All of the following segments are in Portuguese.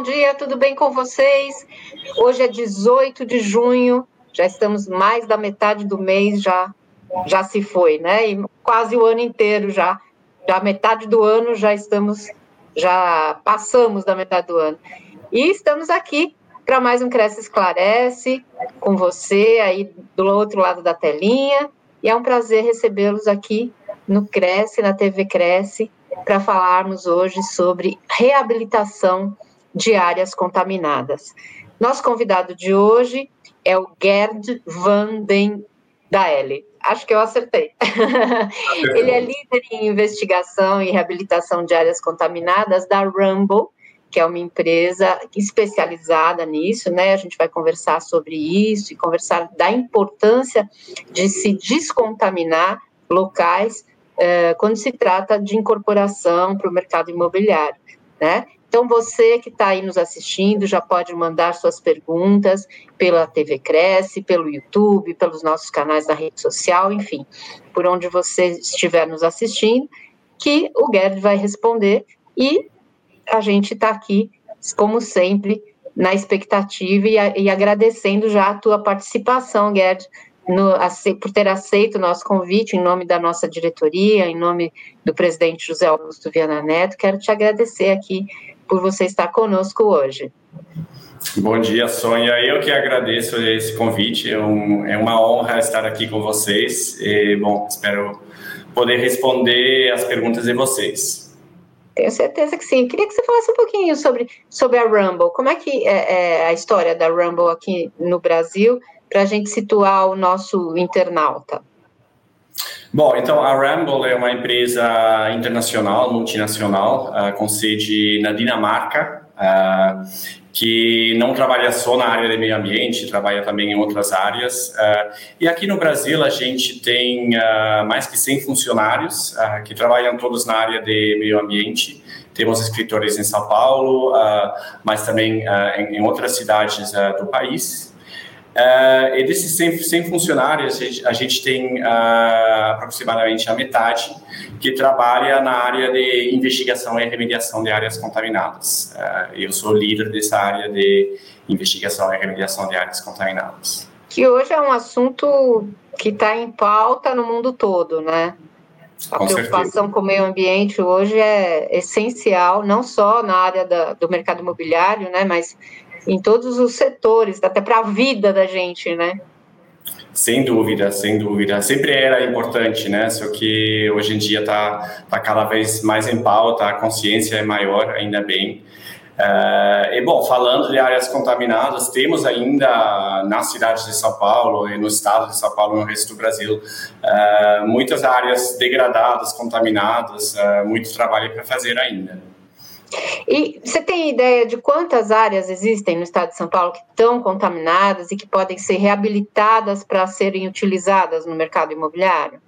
bom dia, tudo bem com vocês? Hoje é 18 de junho, já estamos mais da metade do mês, já, já se foi, né? E quase o ano inteiro já, já metade do ano já estamos, já passamos da metade do ano. E estamos aqui para mais um Cresce Esclarece, com você aí do outro lado da telinha, e é um prazer recebê-los aqui no Cresce, na TV Cresce, para falarmos hoje sobre reabilitação de áreas contaminadas. Nosso convidado de hoje é o Gerd van den Daelle. Acho que eu acertei. Ele é líder em investigação e reabilitação de áreas contaminadas da Rumble, que é uma empresa especializada nisso, né? A gente vai conversar sobre isso e conversar da importância de se descontaminar locais é, quando se trata de incorporação para o mercado imobiliário, né? Então, você que está aí nos assistindo já pode mandar suas perguntas pela TV Cresce, pelo YouTube, pelos nossos canais da rede social, enfim, por onde você estiver nos assistindo, que o Gerd vai responder e a gente está aqui, como sempre, na expectativa e, e, agradecendo já a tua participação, Gerd, no, por ter aceito o nosso convite em nome da nossa diretoria, em nome do presidente José Augusto Viana Neto. Quero te agradecer aqui por você estar conosco hoje. Bom dia, Sônia. Eu que agradeço esse convite. É, um, é uma honra estar aqui com vocês. E, bom, espero poder responder as perguntas de vocês. Tenho certeza que sim. Queria que você falasse um pouquinho sobre, sobre a Rumble. Como é que é, é a história da Rumble aqui no Brasil para a gente situar o nosso internauta? Bom, então a Ramble é uma empresa internacional, multinacional, uh, com sede na Dinamarca, uh, que não trabalha só na área de meio ambiente, trabalha também em outras áreas. Uh, e aqui no Brasil a gente tem mais que 100 funcionários que trabalham todos na área de meio ambiente. Temos escritores em São Paulo, mas também em, em, outras cidades do país. Uh, e desses 100, 100 funcionários, a gente, a gente tem uh, aproximadamente a metade que trabalha na área de investigação e remediação de áreas contaminadas. Uh, eu sou líder dessa área de investigação e remediação de áreas contaminadas. Que hoje é um assunto que está em pauta no mundo todo, né? A com preocupação certeza. com o meio ambiente hoje é essencial, não só na área da, do mercado imobiliário, né, mas em todos os setores, até para a vida da gente, né? Sem dúvida, sem dúvida. Sempre era importante, né? Só que hoje em dia está tá cada vez mais em pauta, a consciência é maior, ainda bem. Uh, e bom, falando de áreas contaminadas, temos ainda na cidade de São Paulo e no estado de São Paulo, no resto do Brasil, uh, muitas áreas degradadas, contaminadas, uh, muito trabalho para fazer ainda. E você tem ideia de quantas áreas existem no estado de São Paulo que estão contaminadas e que podem ser reabilitadas para serem utilizadas no mercado imobiliário?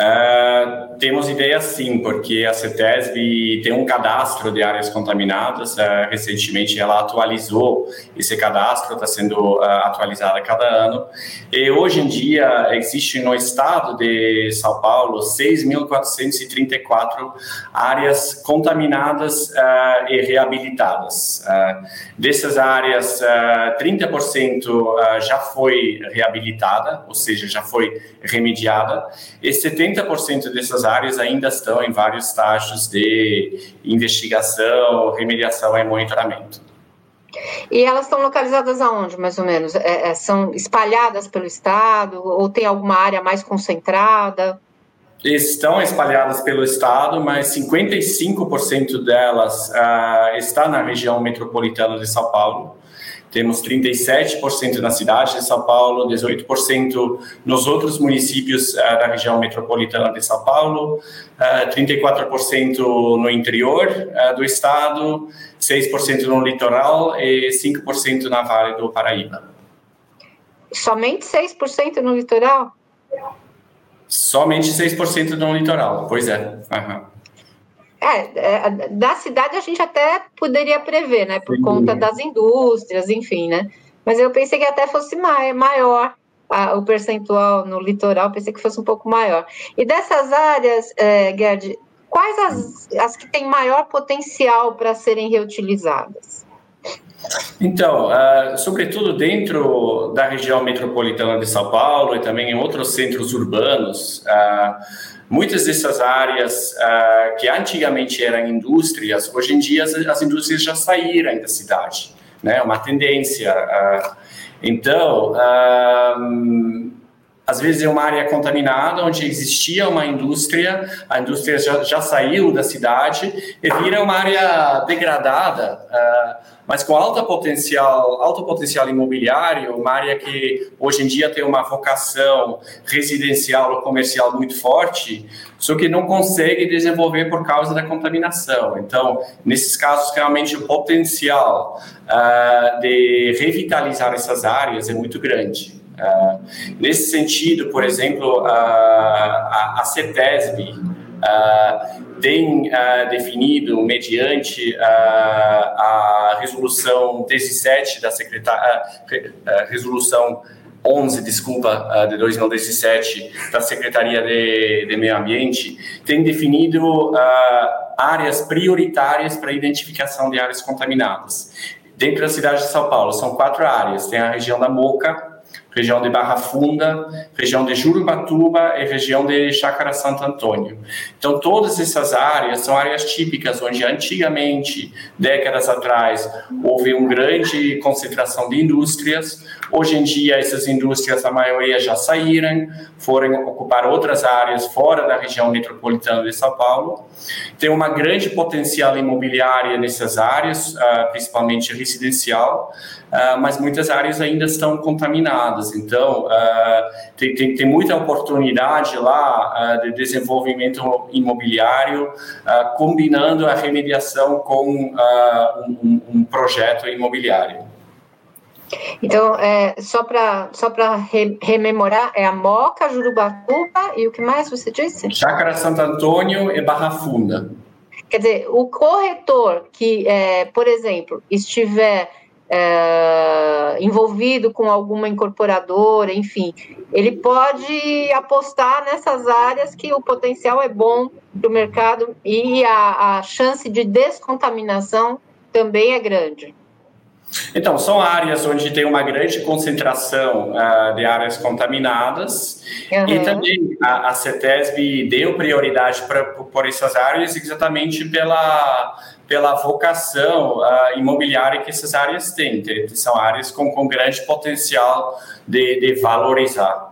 Uh, temos ideia sim, porque a CETESB tem um cadastro de áreas contaminadas. Uh, recentemente ela atualizou esse cadastro, está sendo uh, atualizado a cada ano. E hoje em dia existe no estado de São Paulo 6.434 áreas contaminadas e reabilitadas. dessas áreas, 30% já foi reabilitada, ou seja, já foi remediada, e 70% dessas áreas ainda estão em vários estágios de investigação, remediação e monitoramento. E elas estão localizadas aonde, mais ou menos? É, é, são espalhadas pelo estado ou tem alguma área mais concentrada? Estão espalhadas pelo estado, mas 55% delas uh, está na região metropolitana de São Paulo. Temos 37% na cidade de São Paulo, 18% nos outros municípios uh, da região metropolitana de São Paulo, uh, eh, 34% no interior uh, do estado, 6% no litoral e 5% na Vale do Paraíba. Somente 6% no litoral? Somente 6% no litoral, pois é. Uhum. É, é, da cidade a gente até poderia prever, né? Por Sim. conta das indústrias, enfim, né? Mas eu pensei que até fosse maior a, o percentual no litoral, pensei que fosse um pouco maior. E dessas áreas, é, Gerd, quais as, as que têm maior potencial para serem reutilizadas? Então, uh, sobretudo dentro da região metropolitana de São Paulo e também em outros centros urbanos, uh, muitas dessas áreas uh, que antigamente eram indústrias, hoje em dia as, as indústrias já saíram da cidade, né? Uma tendência. então, às vezes é uma área contaminada onde existia uma indústria, a indústria já, já saiu da cidade e vira uma área degradada, uh, mas com alta potencial, alto potencial imobiliário, uma área que hoje em dia tem uma vocação residencial ou comercial muito forte, só que não consegue desenvolver por causa da contaminação. Então, nesses casos, realmente o potencial uh, de revitalizar essas áreas é muito grande. Uh, nesse sentido, por exemplo, a, a, a CETESB uh, tem uh, definido, mediante a resolução 17 da secretária, resolução 11, desculpa, de 2017 da Secretaria de, de Meio Ambiente, tem definido áreas prioritárias para identificação de áreas contaminadas. Dentro da cidade de São Paulo, são quatro áreas. Tem a região da Moca, região de Barra Funda, região de Jurubatuba e região de Chácara Santo Antônio. Então, todas essas áreas são áreas típicas onde antigamente, décadas atrás, houve uma grande concentração de indústrias. Hoje em dia, essas indústrias, a maioria já saíram, foram ocupar outras áreas fora da região metropolitana de São Paulo. Tem uma grande potencial imobiliária nessas áreas, ah, principalmente residencial, ah, mas muitas áreas ainda estão contaminadas. Então, uh, tem, tem, tem, muita oportunidade lá uh, de desenvolvimento imobiliário, combinando a remediação com um, um, projeto imobiliário. Então, é, só para só re, rememorar, é a Moca, Jurubatuba e o que mais você disse? Chácara Santo Antônio e Barra Funda. Quer dizer, o corretor que, é, por exemplo, estiver é, envolvido com alguma incorporadora, enfim, ele pode apostar nessas áreas que o potencial é bom para o mercado e a, a chance de descontaminação também é grande. Então, são áreas onde tem uma grande concentração uh, de áreas contaminadas uhum. e também a, a CETESB deu prioridade para por essas áreas exatamente pela, pela vocação uh, imobiliária que essas áreas têm. São áreas com, com grande potencial de, de valorizar.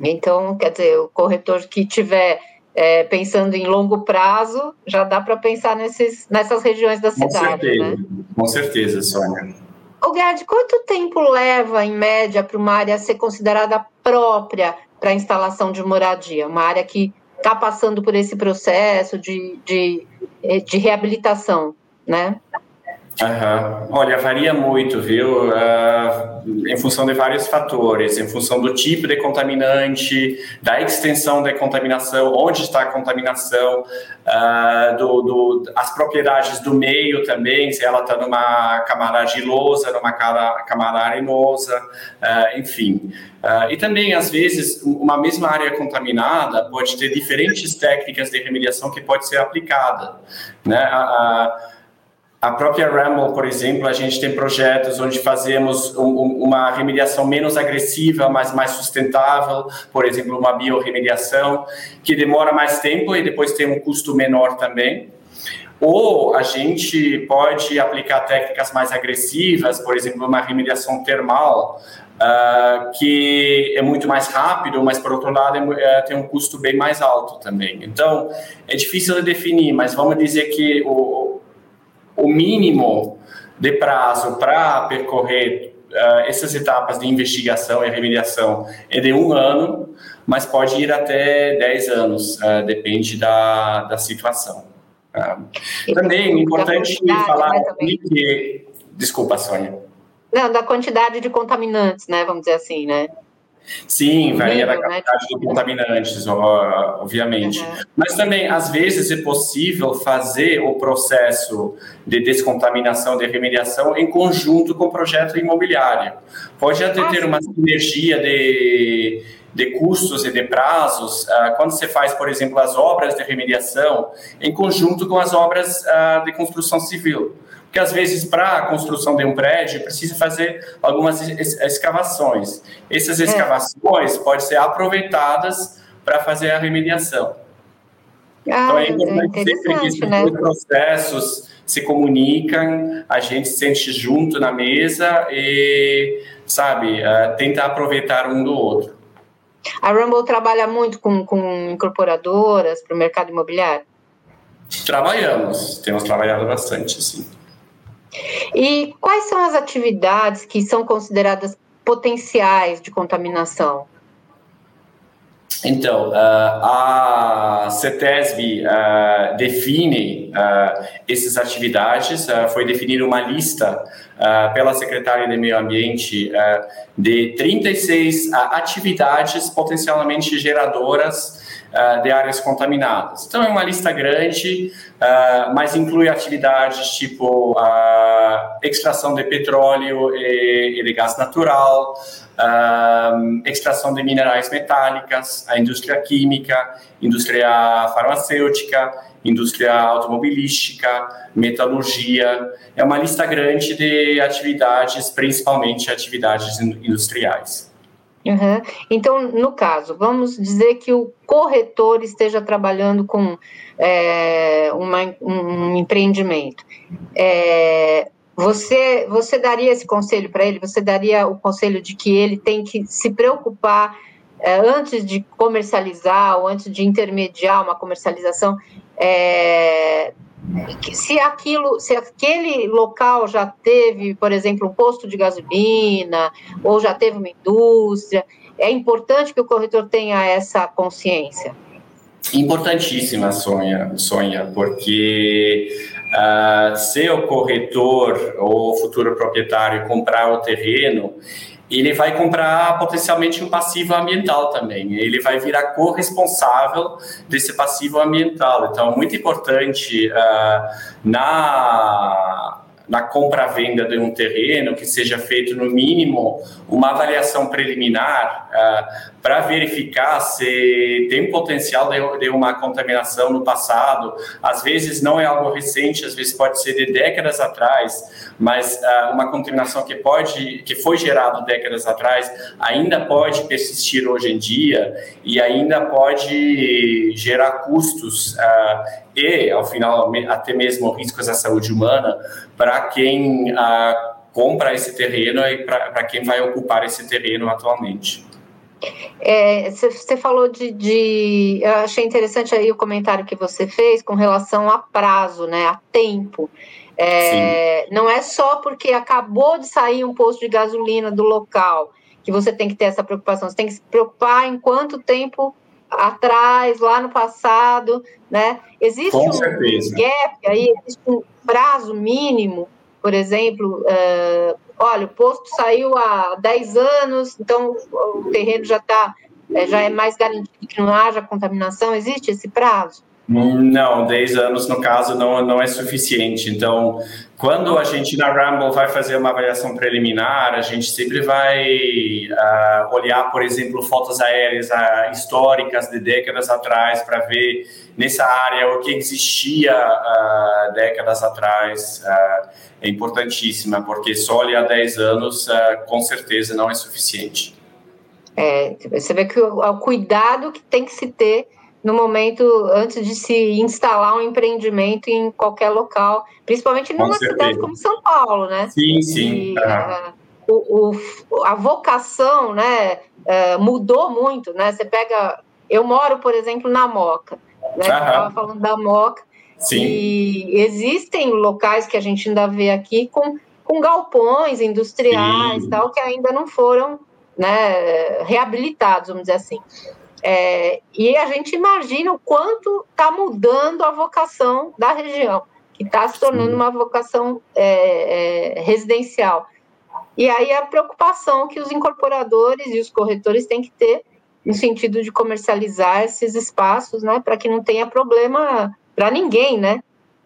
Então, quer dizer, o corretor que tiver é, pensando em longo prazo, já dá para pensar nesses, nessas regiões da cidade. Com certeza, né? com certeza, Sônia. O Gerd, quanto tempo leva, em média, para uma área ser considerada própria para a instalação de moradia? Uma área que está passando por esse processo de, de, de reabilitação, né? Uhum. Olha, varia muito, viu? Uh, em função de vários fatores, em função do tipo de contaminante, da extensão da contaminação, onde está a contaminação, uh, do, do, as propriedades do meio também, se ela está numa camada argilosa, numa camada arenosa, uh, enfim. e também, às vezes, uma mesma área contaminada pode ter diferentes técnicas de remediação que pode ser aplicada, né? A própria Ramble, por exemplo, a gente tem projetos onde fazemos um, uma remediação menos agressiva, mas mais sustentável, por exemplo, uma biorremediação, que demora mais tempo e depois tem um custo menor também. Ou a gente pode aplicar técnicas mais agressivas, por exemplo, uma remediação termal, uh, que é muito mais rápido, mas por outro lado é, é, tem um custo bem mais alto também. Então, é difícil de definir, mas vamos dizer que o, o mínimo de prazo para percorrer uh, essas etapas de investigação e remediação é de um ano, mas pode ir até 10 anos, uh, depende da, da situação. Uh, também é importante falar que. Desculpa, Sônia. Não, da quantidade de contaminantes, né? Vamos dizer assim, né? Sim, varia da né? quantidade de contaminantes, obviamente. Uhum. Mas também, às vezes, é possível fazer o processo de descontaminação, de remediação, em conjunto com o projeto imobiliário. Pode até ah, ter uma sinergia de, de custos e de prazos uh, quando você faz, por exemplo, as obras de remediação em conjunto com as obras uh, de construção civil porque às vezes para a construção de um prédio precisa fazer algumas escavações. Essas é. escavações é. podem ser aproveitadas para fazer a remediação. Ah, então é importante sempre que esses né? processos se comunicam, a gente se sente junto na mesa e, sabe, uh, tenta aproveitar um do outro. A Rumble trabalha muito com, com incorporadoras para o mercado imobiliário? Trabalhamos, temos trabalhado bastante, sim. E quais são as atividades que são consideradas potenciais de contaminação? Então, uh, a CETESB uh, define uh, essas atividades, foi definida uma lista pela Secretaria de Meio Ambiente de 36 atividades potencialmente geradoras uh, de áreas contaminadas. Então, é uma lista grande, uh, mas inclui atividades tipo uh, extração de petróleo e, e de gás natural, extração de minerais metálicas, a indústria química, indústria farmacêutica, indústria automobilística, metalurgia. É uma lista grande de atividades, principalmente atividades industriais. Uhum. Então, no caso, vamos dizer que o corretor esteja trabalhando com é, uma, um empreendimento. É, você, você daria esse conselho para ele? Você daria o conselho de que ele tem que se preocupar é, antes de comercializar ou antes de intermediar uma comercialização? É, se aquilo, se aquele local já teve, por exemplo, um posto de gasolina ou já teve uma indústria, é importante que o corretor tenha essa consciência. Importantíssima, Sonha, Sonha porque uh, se o corretor ou o futuro proprietário comprar o terreno, ele vai comprar potencialmente um passivo ambiental também. Ele vai virar corresponsável desse passivo ambiental. Então, muito importante uh, na na compra-venda de um terreno, que seja feito no mínimo uma avaliação preliminar uh, para verificar se tem potencial de, de, uma contaminação no passado. Às vezes não é algo recente, às vezes pode ser de décadas atrás, mas uh, uma contaminação que pode, que foi gerada décadas atrás, ainda pode persistir hoje em dia e ainda pode gerar custos uh, e, ao final, até mesmo riscos à saúde humana para quem ah, compra esse terreno e para quem vai ocupar esse terreno atualmente. Você é, falou de, de, Eu achei interessante aí o comentário que você fez com relação a prazo, né, a tempo. É, não é só porque acabou de sair um posto de gasolina do local que você tem que ter essa preocupação, você tem que se preocupar em quanto tempo atrás, lá no passado, né? Existe um gap aí, existe um prazo mínimo, por exemplo, uh, olha, o posto saiu há 10 anos, então o terreno já está, é, já é mais garantido que não haja contaminação, existe esse prazo? Não, 10 anos no caso não, não é suficiente. Então, quando a gente na Rumble vai fazer uma avaliação preliminar, a gente sempre vai uh, olhar, por exemplo, fotos aéreas uh, históricas de décadas atrás para ver nessa área o que existia uh, décadas atrás. é importantíssima, porque só olhar 10 anos com certeza não é suficiente. É, você vê que o, o cuidado que tem que se ter no momento antes de se instalar um empreendimento em qualquer local, principalmente numa cidade como São Paulo, né? Sim, sim. E, uh, o, o, a vocação, né, uh, mudou muito, né? Você pega, eu moro, por exemplo, na Moca, né? Estava falando da Moca. Sim. E existem locais que a gente ainda vê aqui com, com galpões industriais, sim. tal, que ainda não foram né, reabilitados, vamos dizer assim. É, e a gente imagina o quanto está mudando a vocação da região, que está se tornando Sim. uma vocação é, é, residencial. E aí a preocupação que os incorporadores e os corretores têm que ter no sentido de comercializar esses espaços, né, para que não tenha problema para ninguém, né?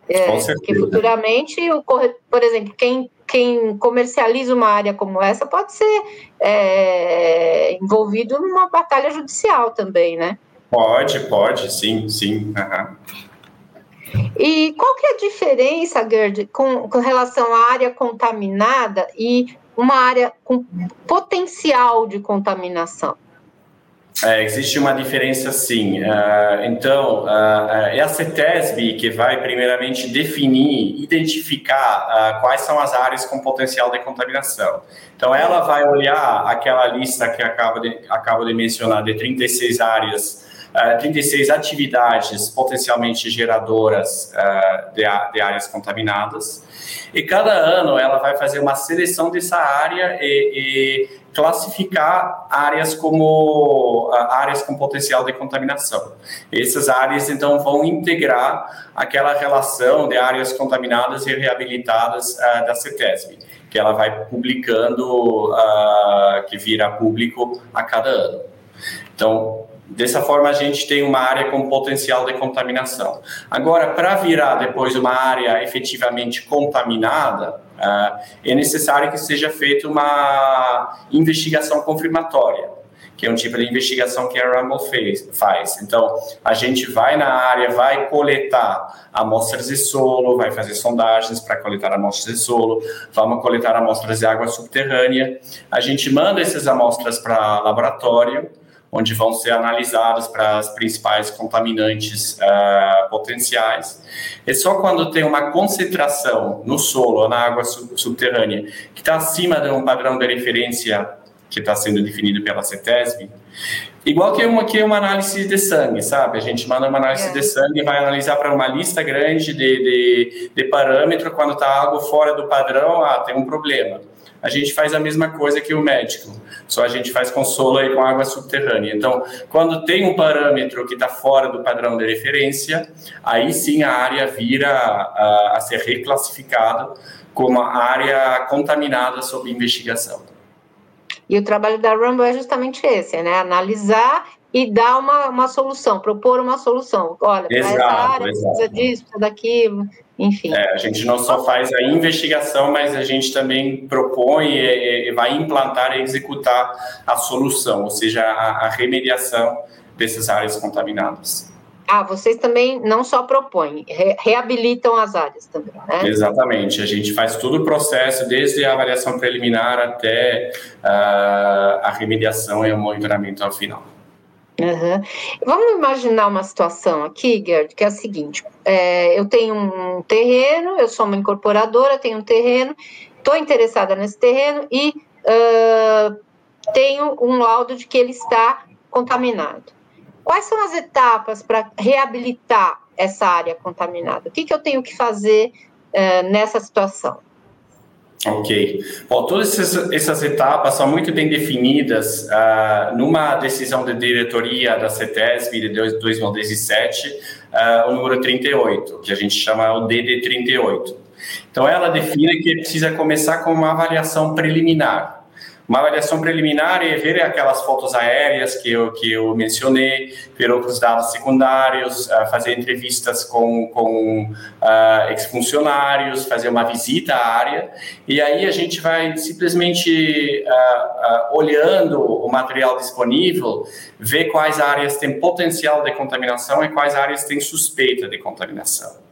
É, porque futuramente, o corretor, por exemplo, quem, quem comercializa uma área como essa pode ser é, envolvido numa batalha judicial também, né? Pode, pode, sim, sim. Uhum. E qual que é a diferença, Gerd, com, com relação à área contaminada e uma área com potencial de contaminação? É, existe uma diferença sim. Uh, então, uh, é a CETESB que vai primeiramente definir, identificar uh, quais são as áreas com potencial de contaminação. Então, ela vai olhar aquela lista que acaba de, acabo de mencionar, de 36 áreas, 36 atividades potencialmente geradoras de, de áreas contaminadas. E cada ano ela vai fazer uma seleção dessa área e, e classificar áreas como áreas com potencial de contaminação. Essas áreas então vão integrar aquela relação de áreas contaminadas e reabilitadas uh, da CETESB, que ela vai publicando, uh, que vira público a cada ano. Então, Dessa forma, a gente tem uma área com potencial de contaminação. Agora, para virar depois uma área efetivamente contaminada, uh, é necessário que seja feita uma investigação confirmatória, que é um tipo de investigação que a Rumble fez, faz. Então, a gente vai na área, vai coletar amostras de solo, vai fazer sondagens para coletar amostras de solo, vamos coletar amostras de água subterrânea, a gente manda essas amostras para laboratório, onde vão ser analisados para as principais contaminantes uh, potenciais. É só quando tem uma concentração no solo ou na água subterrânea que está acima de um padrão de referência que está sendo definido pela CETESB, igual que uma, que uma análise de sangue, sabe? A gente manda uma análise é. de sangue e vai analisar para uma lista grande de, de, de parâmetros, quando está algo fora do padrão, ah, tem um problema a gente faz a mesma coisa que o médico, só a gente faz consolo aí com água subterrânea. Então, quando tem um parâmetro que está fora do padrão de referência, aí sim a área vira a, a ser reclassificada como área contaminada sob investigação. E o trabalho da Rumble é justamente esse, né? Analisar e dar uma, uma solução, propor uma solução. Olha, exato, essa área exato. precisa disso, precisa daquilo enfim. É, a gente não só faz a investigação, mas a gente também propõe e, e vai implantar e executar a solução, ou seja, a, a remediação dessas áreas contaminadas. Ah, vocês também não só propõem, re reabilitam as áreas também, né? Exatamente, a gente faz todo o processo, desde a avaliação preliminar até uh, a remediação e o monitoramento ao final. Uhum. Vamos imaginar uma situação aqui, Gerd, que é a seguinte: é, eu tenho um terreno, eu sou uma incorporadora, tenho um terreno, estou interessada nesse terreno e uh, tenho um laudo de que ele está contaminado. Quais são as etapas para reabilitar essa área contaminada? O que, que eu tenho que fazer uh, nessa situação? Ok. Bom, todas essas, essas, etapas são muito bem definidas uh, numa decisão de diretoria da CETESB de 2017, uh, o número 38, que a gente chama o DD38. Então, ela define que precisa começar com uma avaliação preliminar. Uma avaliação preliminar é ver aquelas fotos aéreas que eu, que eu mencionei, ver outros dados secundários, uh, fazer entrevistas com, com uh, ex-funcionários, fazer uma visita à área, e aí a gente vai simplesmente uh, olhando o material disponível, ver quais áreas têm potencial de contaminação e quais áreas têm suspeita de contaminação.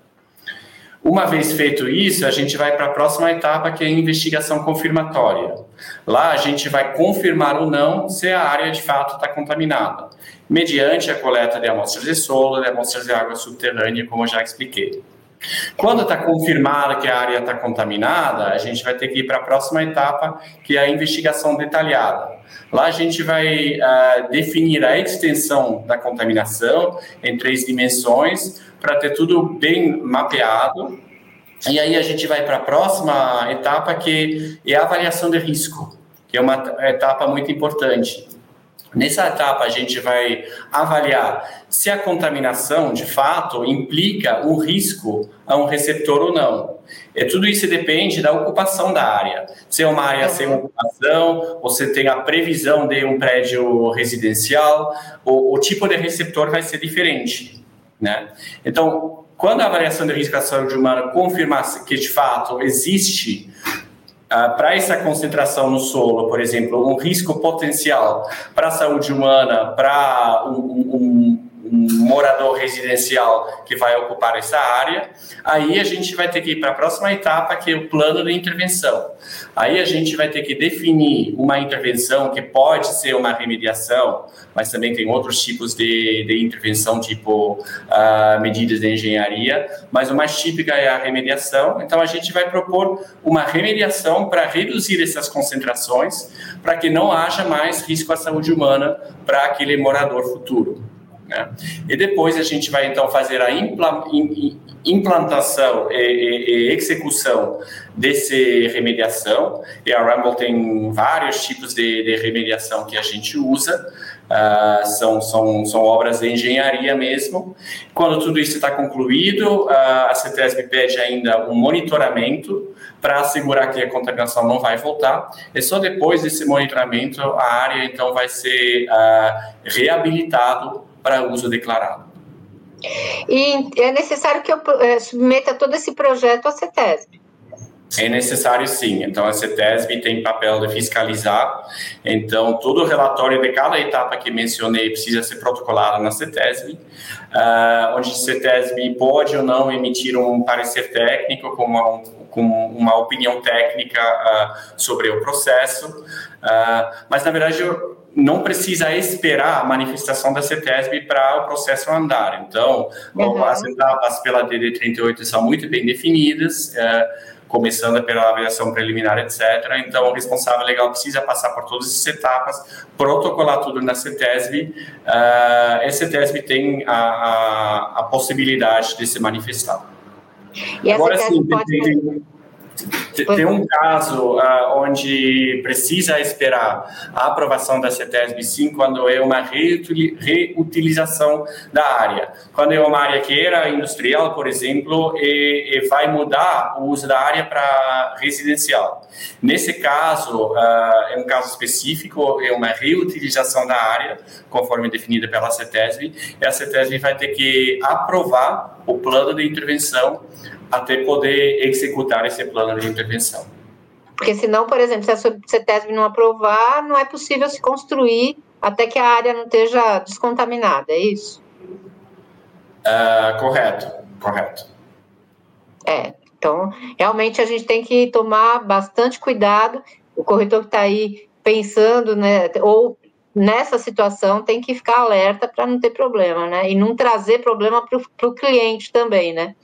Uma vez feito isso, a gente vai para a próxima etapa, que é a investigação confirmatória. Lá a gente vai confirmar ou não se a área de fato está contaminada, mediante a coleta de amostras de solo, de amostras de água subterrânea, como eu já expliquei. Quando está confirmada que a área está contaminada, a gente vai ter que ir para a próxima etapa, que é a investigação detalhada. Lá a gente vai uh, definir a extensão da contaminação em três dimensões, para ter tudo bem mapeado. E aí a gente vai para a próxima etapa, que é a avaliação de risco, que é uma etapa muito importante. Nessa etapa, a gente vai avaliar se a contaminação, de fato, implica um risco a um receptor ou não. E tudo isso depende da ocupação da área. Se é uma área sem ocupação, você tem a previsão de um prédio residencial, o, o tipo de receptor vai ser diferente. Né? Então, quando a avaliação de risco à saúde humana confirmar que, de fato, existe Uh, para essa concentração no solo, por exemplo, um risco potencial para a saúde humana, para um, um, um morador residencial que vai ocupar essa área, aí a gente vai ter que ir para a próxima etapa, que é o plano de intervenção. Aí a gente vai ter que definir uma intervenção que pode ser uma remediação, mas também tem outros tipos de, de intervenção, tipo uh, medidas de engenharia, mas o mais típico é a remediação. Então a gente vai propor uma remediação para reduzir essas concentrações, para que não haja mais risco à saúde humana para aquele morador futuro. Né? E depois a gente vai então fazer a implantação e, execução desse remediação. E a Rumble tem vários tipos de, de remediação que a gente usa. Uh, são, são, são obras de engenharia mesmo. Quando tudo isso está concluído, uh, a CETESB pede ainda um monitoramento para assegurar que a contaminação não vai voltar. E só depois desse monitoramento, a área então vai ser uh, reabilitado para uso declarado. E é necessário que eu é, submeta todo esse projeto à CETESB? É necessário sim. Então, a CETESB tem papel de fiscalizar. Então, todo o relatório de cada etapa que mencionei precisa ser protocolado na CETESB, uh, onde a CETESB pode ou não emitir um parecer técnico com uma, com uma opinião técnica uh, sobre o processo. Uh, mas, na verdade, eu, não precisa esperar a manifestação da CETESB para o processo andar. Então, uhum. as etapas pela DD38 são muito bem definidas, é, começando pela avaliação preliminar, etc. Então, o responsável legal precisa passar por todas essas etapas, protocolar tudo na CETESB, uh, e a CETESB tem a, a, a, possibilidade de se manifestar. E Agora, sim, pode... tem, tem um caso uh, onde precisa esperar a aprovação da CETESB, sim, quando é uma reutilização da área. Quando é uma área que era industrial, por exemplo, e, e vai mudar o uso da área para residencial. Nesse caso, uh, é um caso específico, é uma reutilização da área, conforme definida pela CETESB, e a CETESB vai ter que aprovar o plano de intervenção até poder executar esse plano de intervenção. Porque senão, por exemplo, se a CETESB não aprovar, não é possível se construir até que a área não esteja descontaminada, é isso? Uh, correto, correto. É, então, realmente a gente tem que tomar bastante cuidado. O corretor que está aí pensando, né, ou nessa situação, tem que ficar alerta para não ter problema, né? E não trazer problema para o cliente também, né?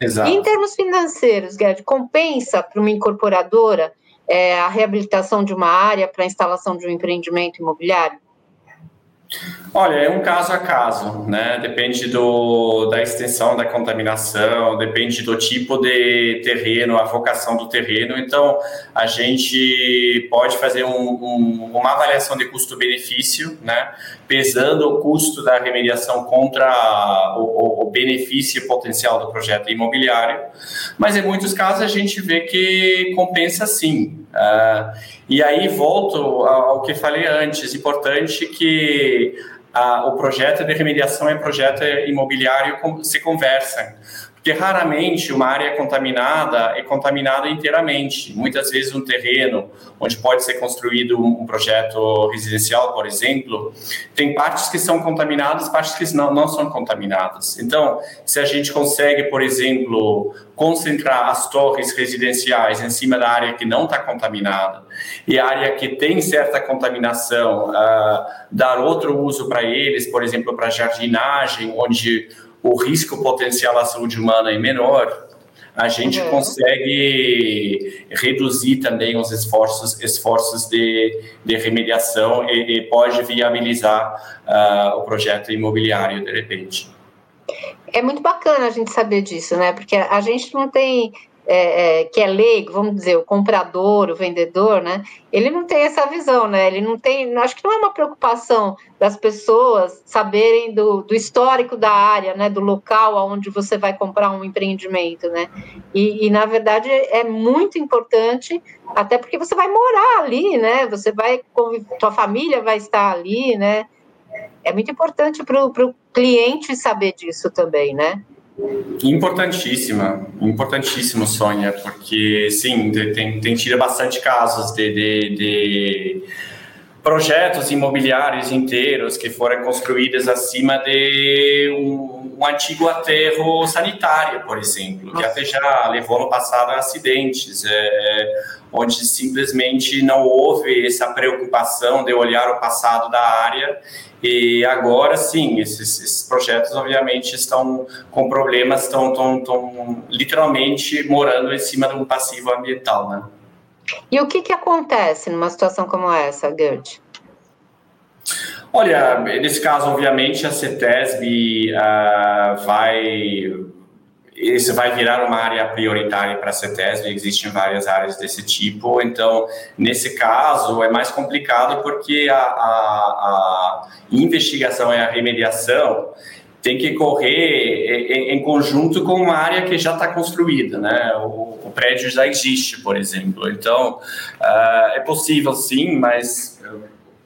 Exato. E em termos financeiros, Gerd, compensa para uma incorporadora é, a reabilitação de uma área para a instalação de um empreendimento imobiliário? Olha, é um caso a caso, né? Depende do, da extensão da contaminação, depende do tipo de terreno, a vocação do terreno. Então, a gente pode fazer um, um, uma avaliação de custo-benefício, né? Pesando o custo da remediação contra o, o, benefício potencial do projeto imobiliário. Mas, em muitos casos, a gente vê que compensa sim. Uh, e aí volto ao que falei antes, importante que a, o projeto de remediação e o projeto imobiliário se conversam. Porque raramente uma área contaminada é contaminada inteiramente. Muitas vezes um terreno onde pode ser construído um projeto residencial, por exemplo, tem partes que são contaminadas, partes que não, não são contaminadas. Então, se a gente consegue, por exemplo, concentrar as torres residenciais em cima da área que não está contaminada e a área que tem certa contaminação, uh, dar outro uso para eles, por exemplo, para jardinagem, onde o risco potencial à saúde humana é menor, a gente uhum. consegue reduzir também os esforços, esforços de, de remediação e, e pode viabilizar uh, o projeto imobiliário de repente. É muito bacana a gente saber disso, né? Porque a gente não tem é, é, que é leigo, vamos dizer, o comprador, o vendedor, né? Ele não tem essa visão, né? Ele não tem, acho que não é uma preocupação das pessoas saberem do, do histórico da área, né? Do local onde você vai comprar um empreendimento, né? E, e, na verdade é muito importante, até porque você vai morar ali, né? Você vai, tua família vai estar ali, né? É muito importante para o cliente saber disso também, né? Importantíssima, importantíssimo, Sônia, porque sim, tem, tem tido bastante casos de, de, de, projetos imobiliários inteiros que foram construídos acima de um, um antigo aterro sanitário, por exemplo, Nossa. que até já levou no passado a acidentes, é, onde simplesmente não houve essa preocupação de olhar o passado da área e agora sim, esses, esses, projetos obviamente estão com problemas, estão, estão, estão, literalmente morando em cima de um passivo ambiental, né? E o que, que acontece numa situação como essa, Gerd? Olha, nesse caso, obviamente, a CETESB uh, vai isso vai virar uma área prioritária para a CETESB, existem várias áreas desse tipo, então, nesse caso, é mais complicado porque a, a, a investigação e a remediação tem que correr em, em, conjunto com uma área que já está construída, né? O, o, prédio já existe, por exemplo. Então, uh, é possível sim, mas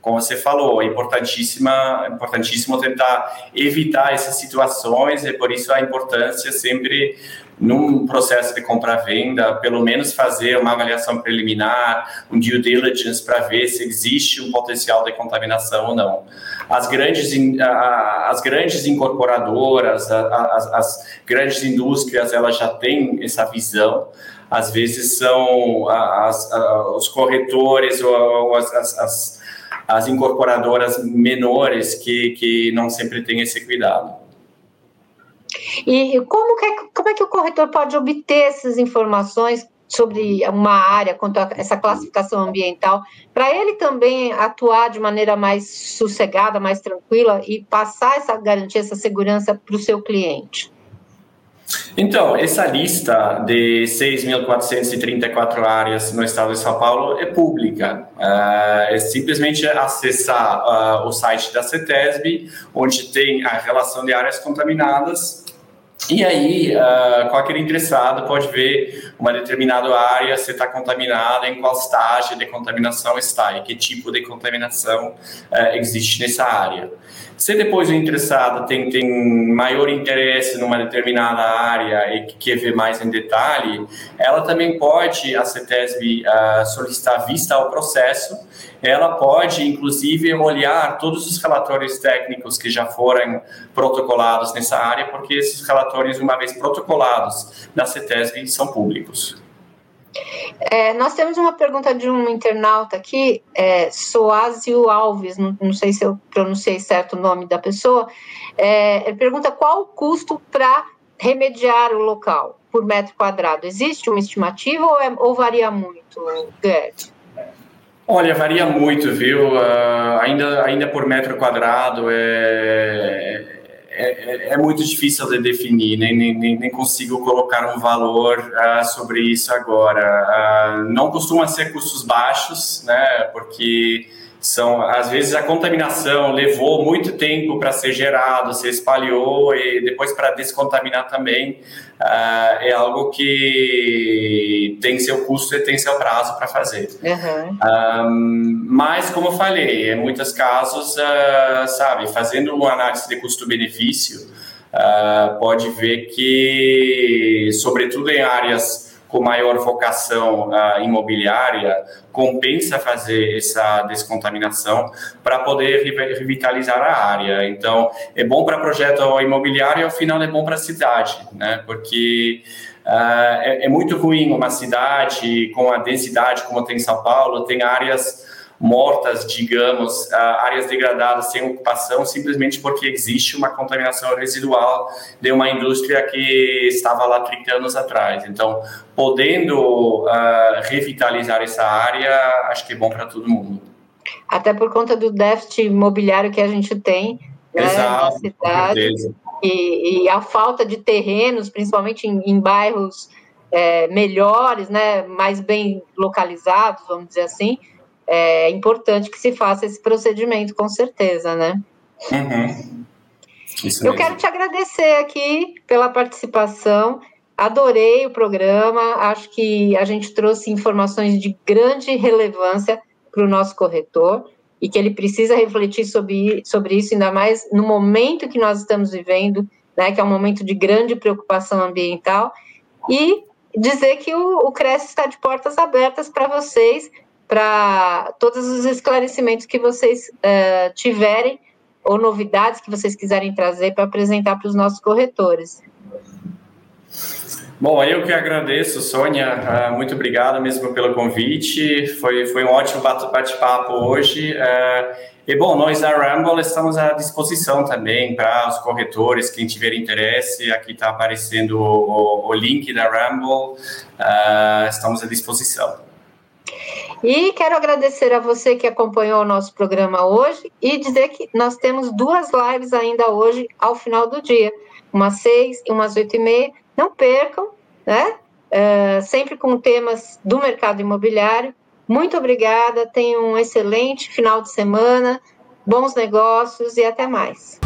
como você falou, é importantíssima, importantíssimo tentar evitar essas situações e por isso a importância sempre num processo de compra-venda, pelo menos fazer uma avaliação preliminar, um due diligence para ver se existe um potencial de contaminação ou não. As grandes, as grandes incorporadoras, as, as grandes indústrias, elas já têm essa visão, às vezes são as, os corretores ou as, as as incorporadoras menores que, que não sempre têm esse cuidado. E como, que é, como é que o corretor pode obter essas informações sobre uma área, quanto a essa classificação ambiental, para ele também atuar de maneira mais sossegada, mais tranquila e passar essa garantia, essa segurança para o seu cliente? Então, essa lista de 6.434 áreas no estado de São Paulo é pública. Uh, é simplesmente acessar uh, o site da CETESB, onde tem a relação de áreas contaminadas e aí, uh, qualquer interessado pode ver uma determinada área se está contaminada, em qual estágio de contaminação está e que tipo de contaminação uh, existe nessa área. Se depois o interessado tem, tem maior interesse numa determinada área e quer ver mais em detalhe, ela também pode, a CETESB, uh, solicitar vista ao processo ela pode, inclusive, olhar todos os relatórios técnicos que já foram protocolados nessa área, porque esses relatórios, uma vez protocolados na CETESB, são públicos. É, nós temos uma pergunta de um internauta aqui, é, Soásio Alves, não, não, sei se eu pronunciei certo o nome da pessoa. É, ele pergunta qual o custo para remediar o local por metro quadrado. Existe uma estimativa ou, é, ou varia muito, Gert? Olha, varia muito, viu? Uh, ainda, ainda por metro quadrado é, é, é, muito difícil de definir, nem, nem, nem consigo colocar um valor uh, sobre isso agora. Uh, não costuma ser custos baixos, né? Porque são às vezes a contaminação levou muito tempo para ser gerado, se espalhou e depois para descontaminar também uh, é algo que tem seu custo e tem seu prazo para fazer. Uhum. Um, mas como eu falei, em muitos casos, uh, sabe, fazendo uma análise de custo-benefício, uh, pode ver que, sobretudo em áreas com maior vocação uh, imobiliária, compensa fazer essa descontaminação para poder revitalizar a área. Então, é bom para projeto imobiliário e, ao final, é bom para a cidade, né? Porque uh, é, é muito ruim uma cidade com a densidade como tem São Paulo, tem áreas mortas, digamos, áreas degradadas sem ocupação, simplesmente porque existe uma contaminação residual de uma indústria que estava lá 30 anos atrás. Então, podendo uh, revitalizar essa área, acho que é bom para todo mundo. Até por conta do déficit imobiliário que a gente tem né, Exato, na cidade e, e, a falta de terrenos, principalmente em, em bairros é, melhores, né, mais bem localizados, vamos dizer assim, é importante que se faça esse procedimento, com certeza, né? Uhum. Eu quero te agradecer aqui pela participação. Adorei o programa, acho que a gente trouxe informações de grande relevância para o nosso corretor e que ele precisa refletir sobre, sobre isso, ainda mais no momento que nós estamos vivendo, né, que é um momento de grande preocupação ambiental, e dizer que o, o CRES está de portas abertas para vocês, para todos os esclarecimentos que vocês uh, tiverem ou novidades que vocês quiserem trazer para apresentar para os nossos corretores. Bom, eu que agradeço, Sônia. Uh, muito obrigado mesmo pelo convite. Foi, foi um ótimo bate-papo hoje. Uh, e, bom, nós da Ramble estamos à disposição também para os corretores, quem tiver interesse. Aqui está aparecendo o, o, link da Ramble. Uh, estamos à disposição. E quero agradecer a você que acompanhou o nosso programa hoje e dizer que nós temos duas lives ainda hoje ao final do dia, umas seis e umas oito e meia. Não percam, né? Uh, sempre com temas do mercado imobiliário. Muito obrigada, tenham um excelente final de semana, bons negócios e até mais.